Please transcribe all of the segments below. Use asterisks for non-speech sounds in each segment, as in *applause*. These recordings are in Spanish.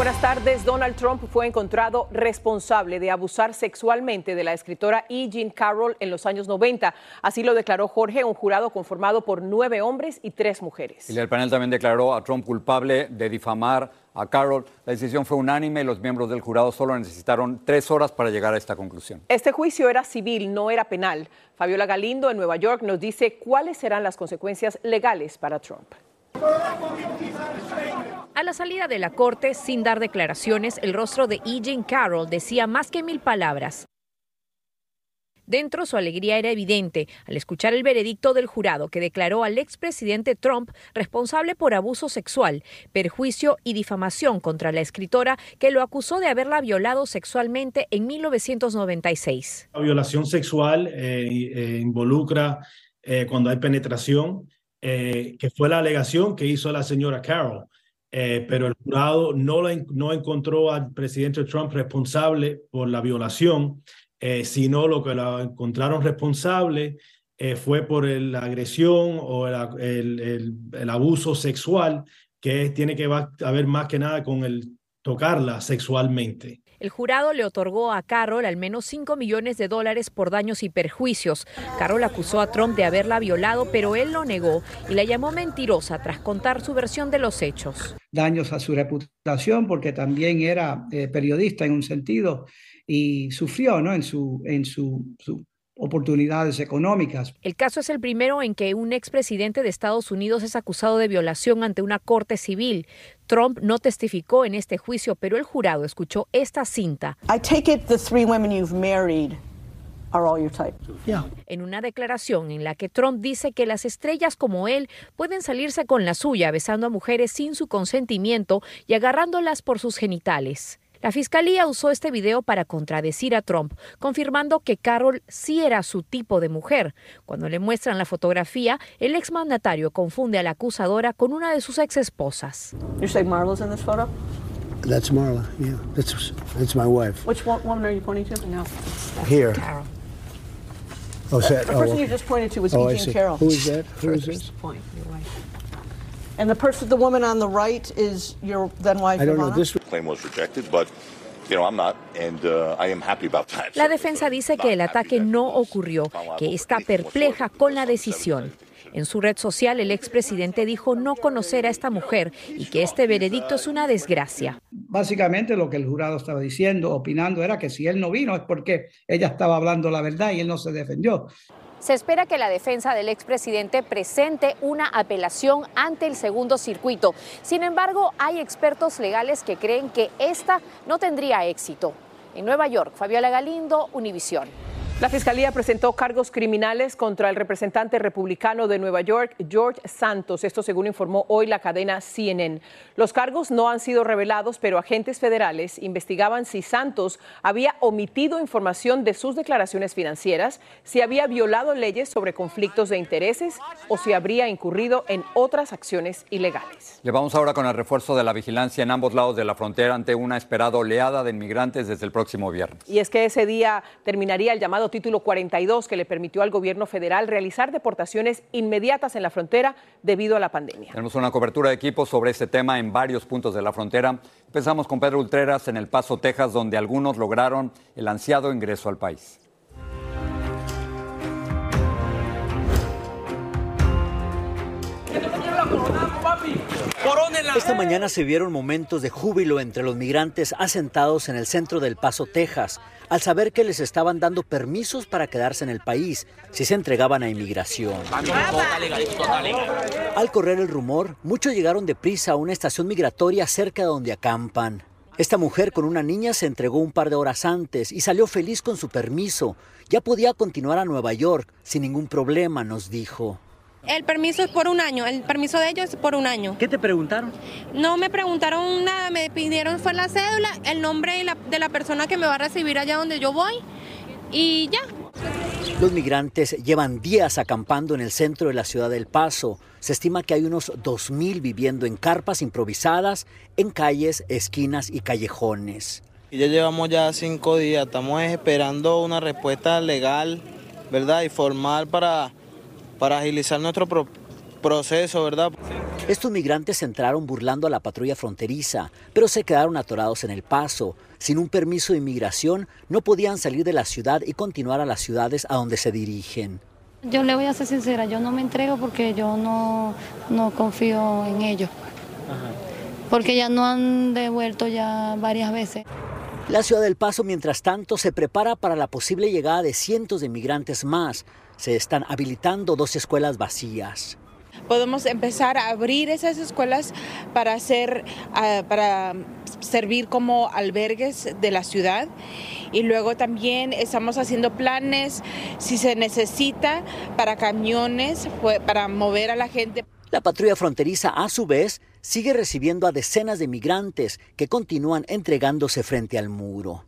Buenas tardes. Donald Trump fue encontrado responsable de abusar sexualmente de la escritora E. Jean Carroll en los años 90. Así lo declaró Jorge, un jurado conformado por nueve hombres y tres mujeres. Y el panel también declaró a Trump culpable de difamar a Carroll. La decisión fue unánime y los miembros del jurado solo necesitaron tres horas para llegar a esta conclusión. Este juicio era civil, no era penal. Fabiola Galindo en Nueva York nos dice cuáles serán las consecuencias legales para Trump. A la salida de la corte, sin dar declaraciones, el rostro de E. Carroll decía más que mil palabras. Dentro su alegría era evidente al escuchar el veredicto del jurado que declaró al expresidente Trump responsable por abuso sexual, perjuicio y difamación contra la escritora que lo acusó de haberla violado sexualmente en 1996. La violación sexual eh, eh, involucra eh, cuando hay penetración, que fue la alegación que hizo la señora Carroll. Eh, pero el jurado no, la, no encontró al presidente Trump responsable por la violación, eh, sino lo que lo encontraron responsable eh, fue por la agresión o el, el- abuso sexual, que tiene que ver más que nada con el tocarla sexualmente. El jurado le otorgó a Carroll al menos 5 millones de dólares por daños y perjuicios. Carroll acusó a Trump de haberla violado, pero él lo negó y la llamó mentirosa tras contar su versión de los hechos. daños a su reputación porque también era eh, periodista en un sentido y sufrió ¿no? en su en su, su oportunidades económicas. El caso es el primero en que un expresidente de Estados Unidos es acusado de violación ante una corte civil. Trump no testificó en este juicio, pero el jurado escuchó esta cinta. I take it the three women you've married are all your type. Yeah. en una declaración en la que Trump dice que las estrellas como él pueden salirse con la suya besando a mujeres sin su consentimiento y agarrándolas por sus genitales. La fiscalía usó este video para contradecir a Trump, confirmando que Carol sí era su tipo de mujer. Cuando le muestran la fotografía, el exmandatario confunde a la acusadora con una de sus exesposas. You say Marla's in this photo? That's Marla. Yeah, that's that's my wife. Which one, woman are you pointing to? No. Here. Carol. Oh, that? The oh, person you okay. just pointed to was Oh, E. See. Carroll. Who is that? Who is this? Point. And the person, the woman on the right is your then wife, I don't know. Ivana? This claim was rejected, but you know I'm not, and I am happy about that. La defensa dice que el ataque no ocurrió, que está perpleja con la decisión. En su red social, el expresidente dijo no conocer a esta mujer y que este veredicto es una desgracia. Básicamente lo que el jurado estaba diciendo, opinando, era que si él no vino es porque ella estaba hablando la verdad y él no se defendió. Se espera que la defensa del expresidente presente una apelación ante el segundo circuito. Sin embargo, hay expertos legales que creen que esta no tendría éxito. En Nueva York, Fabiola Galindo, Univisión. La Fiscalía presentó cargos criminales contra el representante republicano de Nueva York, George Santos, esto según informó hoy la cadena CNN. Los cargos no han sido revelados, pero agentes federales investigaban si Santos había omitido información de sus declaraciones financieras, si había violado leyes sobre conflictos de intereses o si habría incurrido en otras acciones ilegales. Le vamos ahora con el refuerzo de la vigilancia en ambos lados de la frontera ante una esperada oleada de inmigrantes desde el próximo viernes. Y es que ese día terminaría el llamado título 42 que le permitió al gobierno federal realizar deportaciones inmediatas en la frontera debido a la pandemia. Tenemos una cobertura de equipo sobre este tema en varios puntos de la frontera. Empezamos con Pedro Ultreras en El Paso, Texas, donde algunos lograron el ansiado ingreso al país. Esta mañana se vieron momentos de júbilo entre los migrantes asentados en el centro del Paso, Texas, al saber que les estaban dando permisos para quedarse en el país si se entregaban a inmigración. Al correr el rumor, muchos llegaron deprisa a una estación migratoria cerca de donde acampan. Esta mujer con una niña se entregó un par de horas antes y salió feliz con su permiso. Ya podía continuar a Nueva York sin ningún problema, nos dijo. El permiso es por un año, el permiso de ellos es por un año. ¿Qué te preguntaron? No me preguntaron nada, me pidieron fue la cédula, el nombre de la, de la persona que me va a recibir allá donde yo voy y ya. Los migrantes llevan días acampando en el centro de la ciudad del Paso. Se estima que hay unos 2.000 viviendo en carpas improvisadas, en calles, esquinas y callejones. Y ya llevamos ya cinco días, estamos esperando una respuesta legal, ¿verdad? Y formal para para agilizar nuestro proceso, ¿verdad? Estos migrantes entraron burlando a la patrulla fronteriza, pero se quedaron atorados en el paso. Sin un permiso de inmigración, no podían salir de la ciudad y continuar a las ciudades a donde se dirigen. Yo le voy a ser sincera, yo no me entrego porque yo no, no confío en ellos. Porque ya no han devuelto ya varias veces. La ciudad del Paso, mientras tanto, se prepara para la posible llegada de cientos de migrantes más se están habilitando dos escuelas vacías. Podemos empezar a abrir esas escuelas para hacer, ah, para servir como albergues de la ciudad y luego también estamos haciendo planes si se necesita para camiones para mover a la gente. La patrulla fronteriza, a su vez, sigue recibiendo a decenas de migrantes que continúan entregándose frente al muro.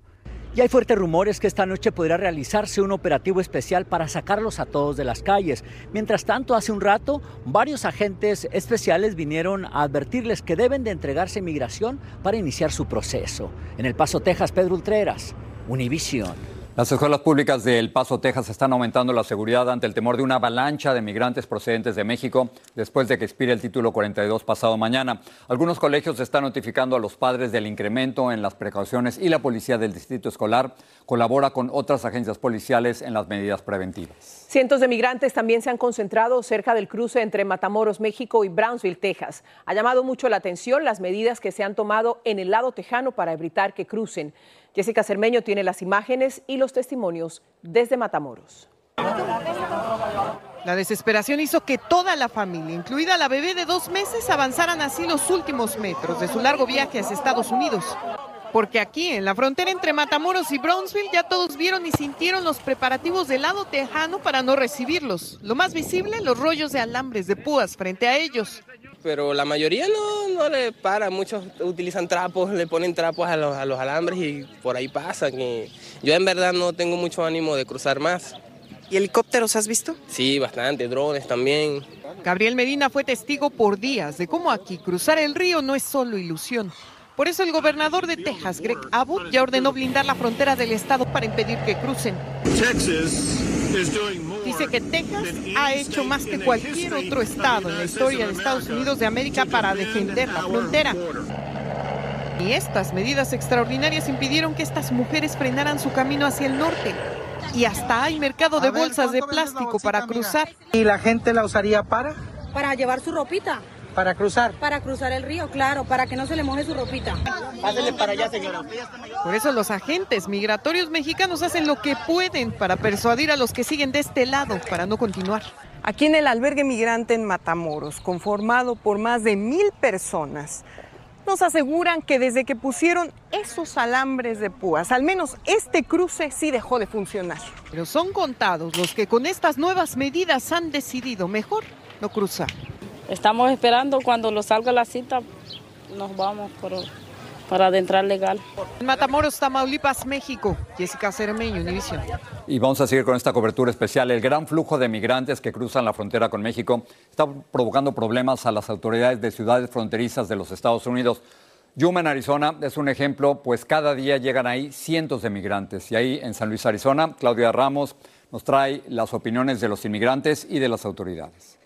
Y hay fuertes rumores que esta noche podrá realizarse un operativo especial para sacarlos a todos de las calles. Mientras tanto, hace un rato, varios agentes especiales vinieron a advertirles que deben de entregarse a migración para iniciar su proceso. En El Paso, Texas, Pedro Ultreras, Univision. Las escuelas públicas de El Paso, Texas, están aumentando la seguridad ante el temor de una avalancha de migrantes procedentes de México después de que expire el título 42 pasado mañana. Algunos colegios están notificando a los padres del incremento en las precauciones y la policía del distrito escolar colabora con otras agencias policiales en las medidas preventivas. Cientos de migrantes también se han concentrado cerca del cruce entre Matamoros, México y Brownsville, Texas. Ha llamado mucho la atención las medidas que se han tomado en el lado tejano para evitar que crucen. Jessica Cermeño tiene las imágenes y los testimonios desde Matamoros. La desesperación hizo que toda la familia, incluida la bebé de dos meses, avanzaran así los últimos metros de su largo viaje hacia Estados Unidos. Porque aquí, en la frontera entre Matamoros y Brownsville, ya todos vieron y sintieron los preparativos del lado tejano para no recibirlos. Lo más visible, los rollos de alambres de púas frente a ellos pero la mayoría no, no le para, muchos utilizan trapos, le ponen trapos a los, a los alambres y por ahí pasan. Y yo en verdad no tengo mucho ánimo de cruzar más. ¿Y helicópteros has visto? Sí, bastante, drones también. Gabriel Medina fue testigo por días de cómo aquí cruzar el río no es solo ilusión. Por eso el gobernador de Texas, Greg Abbott, ya ordenó blindar la frontera del estado para impedir que crucen. Dice que Texas ha hecho más que cualquier otro estado en la historia de Estados Unidos de América para defender la frontera. Y estas medidas extraordinarias impidieron que estas mujeres frenaran su camino hacia el norte. Y hasta hay mercado de bolsas de plástico para cruzar. ¿Y la gente la usaría para? Para llevar su ropita. Para cruzar. Para cruzar el río, claro, para que no se le moje su ropita. Pásele para allá, señora. Por eso los agentes migratorios mexicanos hacen lo que pueden para persuadir a los que siguen de este lado para no continuar. Aquí en el albergue migrante en Matamoros, conformado por más de mil personas, nos aseguran que desde que pusieron esos alambres de púas, al menos este cruce sí dejó de funcionar. Pero son contados los que con estas nuevas medidas han decidido mejor no cruzar. Estamos esperando cuando lo salga la cita, nos vamos por, para adentrar legal. En Matamoros, Tamaulipas, México. Jessica Cermeño, Univision. Y vamos a seguir con esta cobertura especial. El gran flujo de migrantes que cruzan la frontera con México está provocando problemas a las autoridades de ciudades fronterizas de los Estados Unidos. Yuma, en Arizona, es un ejemplo, pues cada día llegan ahí cientos de migrantes. Y ahí en San Luis, Arizona, Claudia Ramos nos trae las opiniones de los inmigrantes y de las autoridades.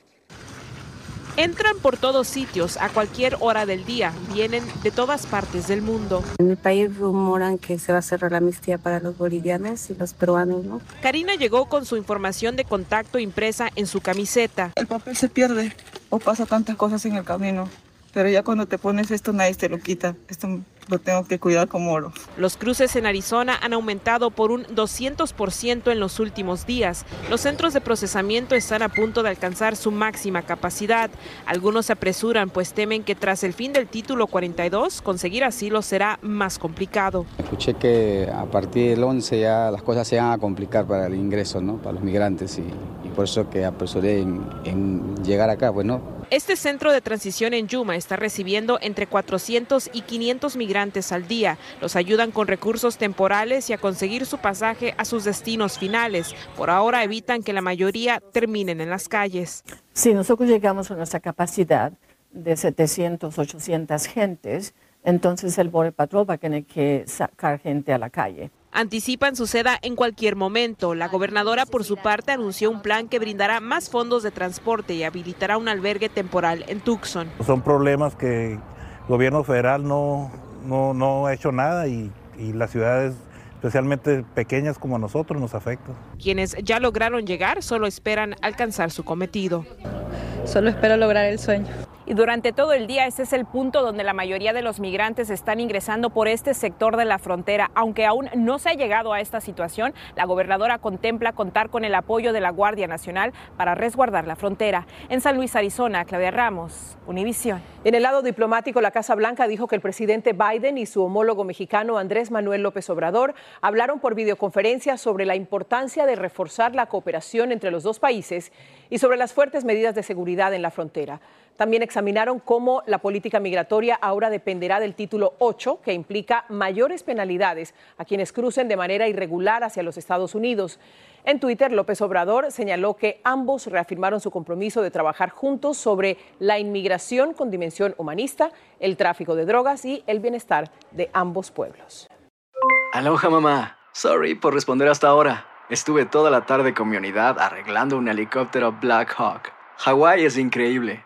Entran por todos sitios a cualquier hora del día. Vienen de todas partes del mundo. En el país rumoran que se va a cerrar la amnistía para los bolivianos y los peruanos, ¿no? Karina llegó con su información de contacto impresa en su camiseta. El papel se pierde o pasa tantas cosas en el camino. Pero ya cuando te pones esto nadie te lo quita. Esto lo tengo que cuidar como oro. Los cruces en Arizona han aumentado por un 200% en los últimos días. Los centros de procesamiento están a punto de alcanzar su máxima capacidad. Algunos se apresuran pues temen que tras el fin del título 42 conseguir asilo será más complicado. Escuché que a partir del 11 ya las cosas se van a complicar para el ingreso, ¿no? Para los migrantes y, y por eso que apresuré en, en llegar acá, pues no, este centro de transición en Yuma está recibiendo entre 400 y 500 migrantes al día. Los ayudan con recursos temporales y a conseguir su pasaje a sus destinos finales. Por ahora evitan que la mayoría terminen en las calles. Si nosotros llegamos a nuestra capacidad de 700, 800 gentes, entonces el Border Patrol va a tener que sacar gente a la calle. Anticipan suceda en cualquier momento. La gobernadora, por su parte, anunció un plan que brindará más fondos de transporte y habilitará un albergue temporal en Tucson. Son problemas que el gobierno federal no, no, no ha hecho nada y, y las ciudades especialmente pequeñas como nosotros nos afectan. Quienes ya lograron llegar solo esperan alcanzar su cometido. Solo espero lograr el sueño. Y durante todo el día ese es el punto donde la mayoría de los migrantes están ingresando por este sector de la frontera. Aunque aún no se ha llegado a esta situación, la gobernadora contempla contar con el apoyo de la Guardia Nacional para resguardar la frontera. En San Luis, Arizona, Claudia Ramos, Univisión. En el lado diplomático, la Casa Blanca dijo que el presidente Biden y su homólogo mexicano Andrés Manuel López Obrador hablaron por videoconferencia sobre la importancia de reforzar la cooperación entre los dos países y sobre las fuertes medidas de seguridad en la frontera. También examinaron cómo la política migratoria ahora dependerá del título 8, que implica mayores penalidades a quienes crucen de manera irregular hacia los Estados Unidos. En Twitter, López Obrador señaló que ambos reafirmaron su compromiso de trabajar juntos sobre la inmigración con dimensión humanista, el tráfico de drogas y el bienestar de ambos pueblos. Aloha mamá, sorry por responder hasta ahora. Estuve toda la tarde con mi unidad arreglando un helicóptero Black Hawk. Hawái es increíble.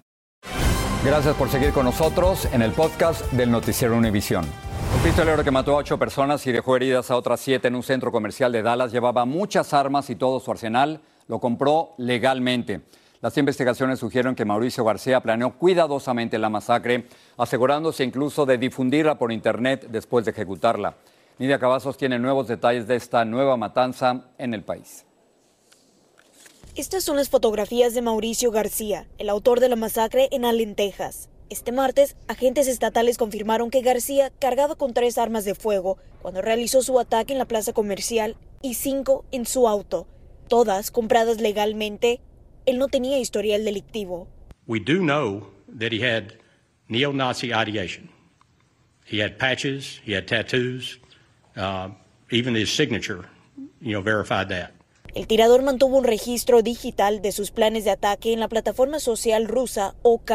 Gracias por seguir con nosotros en el podcast del Noticiero Univisión. Un pistolero que mató a ocho personas y dejó heridas a otras siete en un centro comercial de Dallas llevaba muchas armas y todo su arsenal lo compró legalmente. Las investigaciones sugieren que Mauricio García planeó cuidadosamente la masacre, asegurándose incluso de difundirla por internet después de ejecutarla. Nidia Cavazos tiene nuevos detalles de esta nueva matanza en el país. Estas son las fotografías de Mauricio García, el autor de la masacre en Allen, Texas. Este martes, agentes estatales confirmaron que García cargaba con tres armas de fuego cuando realizó su ataque en la plaza comercial y cinco en su auto, todas compradas legalmente. Él no tenía historial delictivo. We do know that he had neo-Nazi ideation. He had patches, he had tattoos, uh, even his signature, you know, verified that. El tirador mantuvo un registro digital de sus planes de ataque en la plataforma social rusa OK.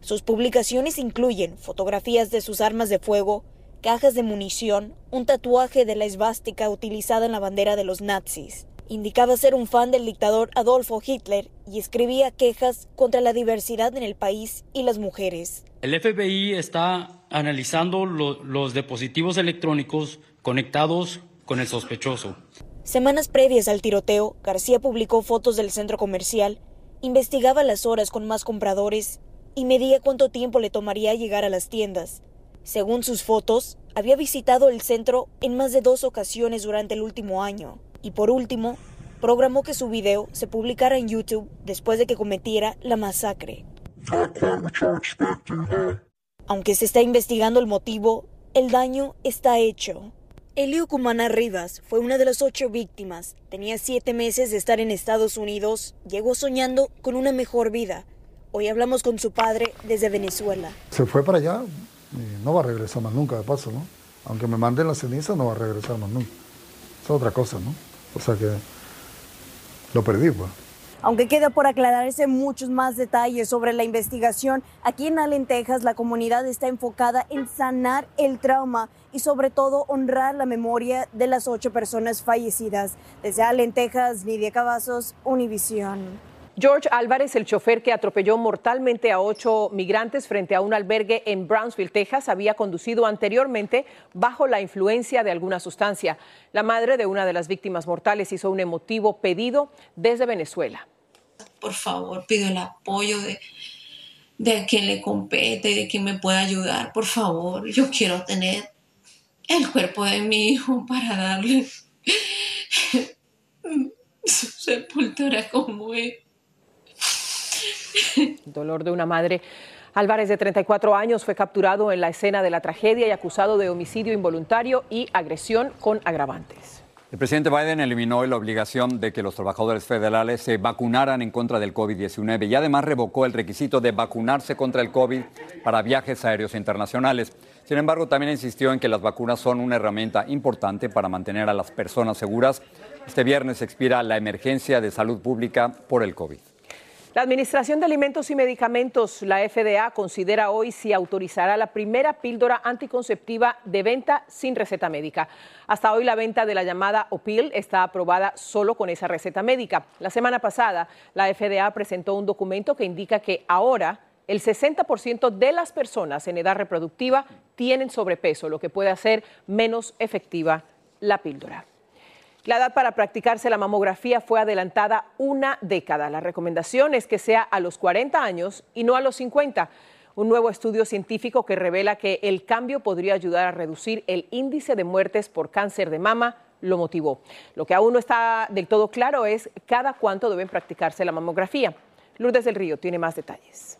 Sus publicaciones incluyen fotografías de sus armas de fuego, cajas de munición, un tatuaje de la esvástica utilizada en la bandera de los nazis. Indicaba ser un fan del dictador Adolfo Hitler y escribía quejas contra la diversidad en el país y las mujeres. El FBI está analizando lo, los dispositivos electrónicos conectados con el sospechoso. Semanas previas al tiroteo, García publicó fotos del centro comercial, investigaba las horas con más compradores y medía cuánto tiempo le tomaría llegar a las tiendas. Según sus fotos, había visitado el centro en más de dos ocasiones durante el último año. Y por último, programó que su video se publicara en YouTube después de que cometiera la masacre. Aunque se está investigando el motivo, el daño está hecho. Elio Cumana Rivas fue una de las ocho víctimas. Tenía siete meses de estar en Estados Unidos. Llegó soñando con una mejor vida. Hoy hablamos con su padre desde Venezuela. Se fue para allá y no va a regresar más nunca, de paso, ¿no? Aunque me manden la ceniza, no va a regresar más nunca. Es otra cosa, ¿no? O sea que lo perdí, pues. Aunque queda por aclararse muchos más detalles sobre la investigación, aquí en Allen, Texas, la comunidad está enfocada en sanar el trauma y sobre todo honrar la memoria de las ocho personas fallecidas. Desde Allen, Texas, Lidia Cavazos, Univisión. George Álvarez, el chofer que atropelló mortalmente a ocho migrantes frente a un albergue en Brownsville, Texas, había conducido anteriormente bajo la influencia de alguna sustancia. La madre de una de las víctimas mortales hizo un emotivo pedido desde Venezuela. Por favor, pido el apoyo de, de quien le compete, de quien me pueda ayudar. Por favor, yo quiero tener el cuerpo de mi hijo para darle *laughs* su sepultura como él. Dolor de una madre. Álvarez, de 34 años, fue capturado en la escena de la tragedia y acusado de homicidio involuntario y agresión con agravantes. El presidente Biden eliminó la obligación de que los trabajadores federales se vacunaran en contra del COVID-19 y además revocó el requisito de vacunarse contra el COVID para viajes aéreos internacionales. Sin embargo, también insistió en que las vacunas son una herramienta importante para mantener a las personas seguras. Este viernes expira la emergencia de salud pública por el COVID. La Administración de Alimentos y Medicamentos, la FDA, considera hoy si autorizará la primera píldora anticonceptiva de venta sin receta médica. Hasta hoy la venta de la llamada OPIL está aprobada solo con esa receta médica. La semana pasada, la FDA presentó un documento que indica que ahora el 60% de las personas en edad reproductiva tienen sobrepeso, lo que puede hacer menos efectiva la píldora. La edad para practicarse la mamografía fue adelantada una década. La recomendación es que sea a los 40 años y no a los 50. Un nuevo estudio científico que revela que el cambio podría ayudar a reducir el índice de muertes por cáncer de mama lo motivó. Lo que aún no está del todo claro es cada cuánto deben practicarse la mamografía. Lourdes del Río tiene más detalles.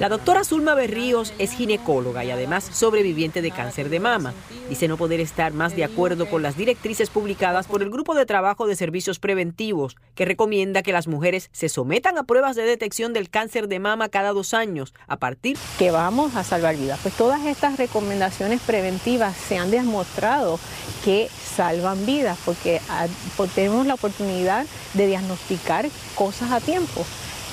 La doctora Zulma Berríos es ginecóloga y además sobreviviente de cáncer de mama. Dice no poder estar más de acuerdo con las directrices publicadas por el Grupo de Trabajo de Servicios Preventivos, que recomienda que las mujeres se sometan a pruebas de detección del cáncer de mama cada dos años, a partir que vamos a salvar vidas. Pues todas estas recomendaciones preventivas se han demostrado que salvan vidas, porque tenemos la oportunidad de diagnosticar cosas a tiempo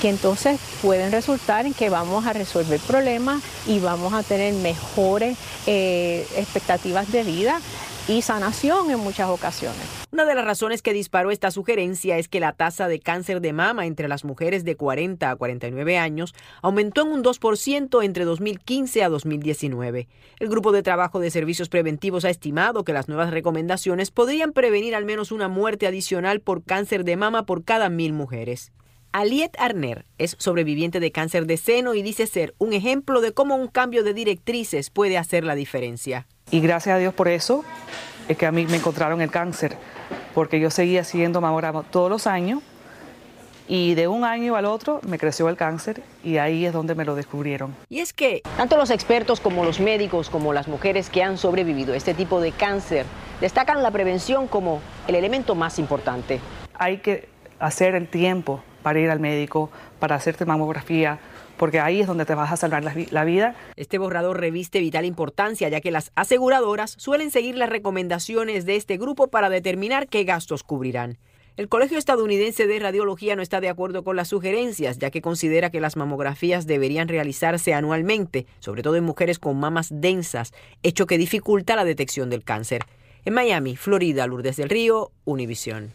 que entonces pueden resultar en que vamos a resolver problemas y vamos a tener mejores eh, expectativas de vida y sanación en muchas ocasiones. Una de las razones que disparó esta sugerencia es que la tasa de cáncer de mama entre las mujeres de 40 a 49 años aumentó en un 2% entre 2015 a 2019. El Grupo de Trabajo de Servicios Preventivos ha estimado que las nuevas recomendaciones podrían prevenir al menos una muerte adicional por cáncer de mama por cada mil mujeres. Aliet Arner es sobreviviente de cáncer de seno y dice ser un ejemplo de cómo un cambio de directrices puede hacer la diferencia. Y gracias a Dios por eso es que a mí me encontraron el cáncer, porque yo seguía siguiendo mamograma todos los años y de un año al otro me creció el cáncer y ahí es donde me lo descubrieron. Y es que tanto los expertos como los médicos, como las mujeres que han sobrevivido a este tipo de cáncer, destacan la prevención como el elemento más importante. Hay que hacer el tiempo para ir al médico, para hacerte mamografía, porque ahí es donde te vas a salvar la, vida. Este borrador reviste vital importancia, ya que las aseguradoras suelen seguir las recomendaciones de este grupo para determinar qué gastos cubrirán. El Colegio Estadounidense de Radiología no está de acuerdo con las sugerencias, ya que considera que las mamografías deberían realizarse anualmente, sobre todo en mujeres con mamas densas, hecho que dificulta la detección del cáncer. En Miami, Florida, Lourdes del Río, Univisión.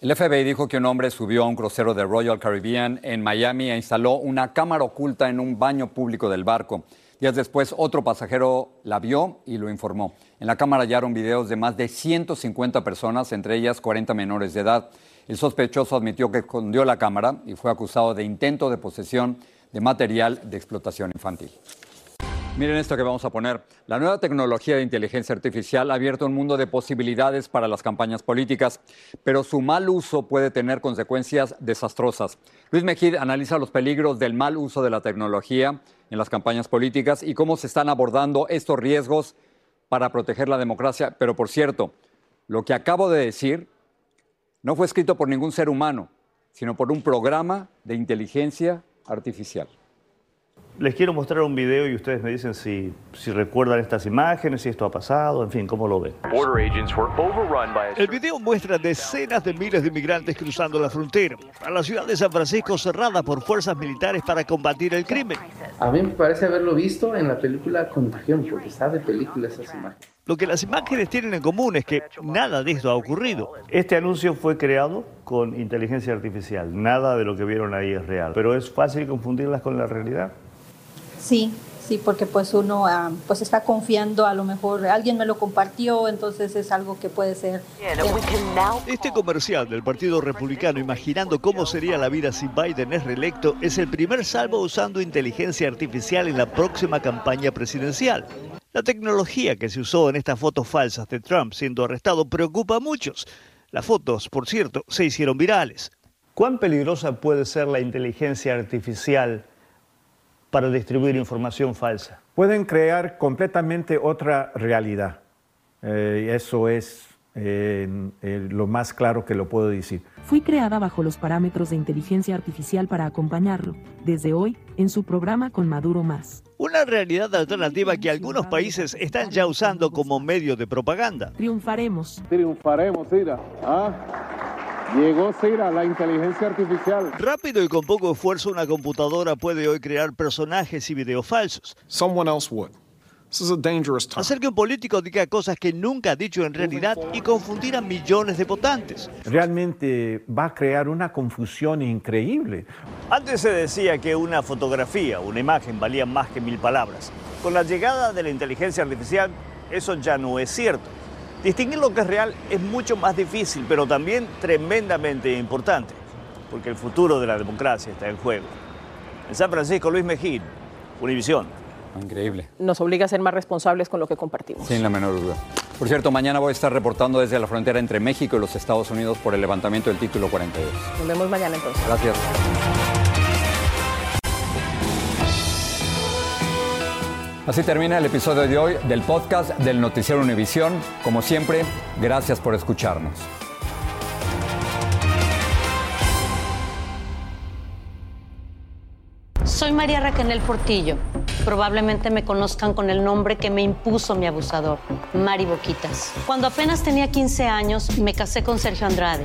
El FBI dijo que un hombre subió a un crucero de Royal Caribbean en Miami e instaló una cámara oculta en un baño público del barco. Días después, otro pasajero la vio y lo informó. En la cámara hallaron videos de más de 150 personas, entre ellas 40 menores de edad. El sospechoso admitió que escondió la cámara y fue acusado de intento de posesión de material de explotación infantil. Miren esto que vamos a poner. La nueva tecnología de inteligencia artificial ha abierto un mundo de posibilidades para las campañas políticas, pero su mal uso puede tener consecuencias desastrosas. Luis Mejid analiza los peligros del mal uso de la tecnología en las campañas políticas y cómo se están abordando estos riesgos para proteger la democracia. Pero por cierto, lo que acabo de decir no fue escrito por ningún ser humano, sino por un programa de inteligencia artificial. Les quiero mostrar un video y ustedes me dicen si, si recuerdan estas imágenes, si esto ha pasado, en fin, cómo lo ven. El video muestra decenas de miles de inmigrantes cruzando la frontera a la ciudad de San Francisco cerrada por fuerzas militares para combatir el crimen. A mí me parece haberlo visto en la película Contagión, porque sabe películas esas imágenes. Lo que las imágenes tienen en común es que nada de esto ha ocurrido. Este anuncio fue creado con inteligencia artificial. Nada de lo que vieron ahí es real. Pero es fácil confundirlas con la realidad. Sí, sí, porque pues uno ah, pues está confiando, a lo mejor alguien me lo compartió, entonces es algo que puede ser. Este comercial del Partido Republicano imaginando cómo sería la vida si Biden es reelecto es el primer salvo usando inteligencia artificial en la próxima campaña presidencial. La tecnología que se usó en estas fotos falsas de Trump siendo arrestado preocupa a muchos. Las fotos, por cierto, se hicieron virales. ¿Cuán peligrosa puede ser la inteligencia artificial para distribuir información falsa. Pueden crear completamente otra realidad. Eh, eso es eh, eh, lo más claro que lo puedo decir. Fui creada bajo los parámetros de inteligencia artificial para acompañarlo, desde hoy, en su programa con Maduro Más. Una realidad alternativa que algunos países están ya usando como medio de propaganda. Triunfaremos. Triunfaremos, Ira. ¿Ah? Llegó Cira, la inteligencia artificial. Rápido y con poco esfuerzo, una computadora puede hoy crear personajes y videos falsos. Someone else would. This is a dangerous time. Hacer que un político diga cosas que nunca ha dicho en realidad y confundir a millones de votantes. Realmente va a crear una confusión increíble. Antes se decía que una fotografía, una imagen valía más que mil palabras. Con la llegada de la inteligencia artificial, eso ya no es cierto. Distinguir lo que es real es mucho más difícil, pero también tremendamente importante, porque el futuro de la democracia está en juego. En San Francisco, Luis Mejía, Univisión. Increíble. Nos obliga a ser más responsables con lo que compartimos. Sin la menor duda. Por cierto, mañana voy a estar reportando desde la frontera entre México y los Estados Unidos por el levantamiento del título 42. Nos vemos mañana entonces. Gracias. Así termina el episodio de hoy del podcast del Noticiero Univisión. Como siempre, gracias por escucharnos. Soy María Raquel Portillo. Probablemente me conozcan con el nombre que me impuso mi abusador, Mari Boquitas. Cuando apenas tenía 15 años, me casé con Sergio Andrade,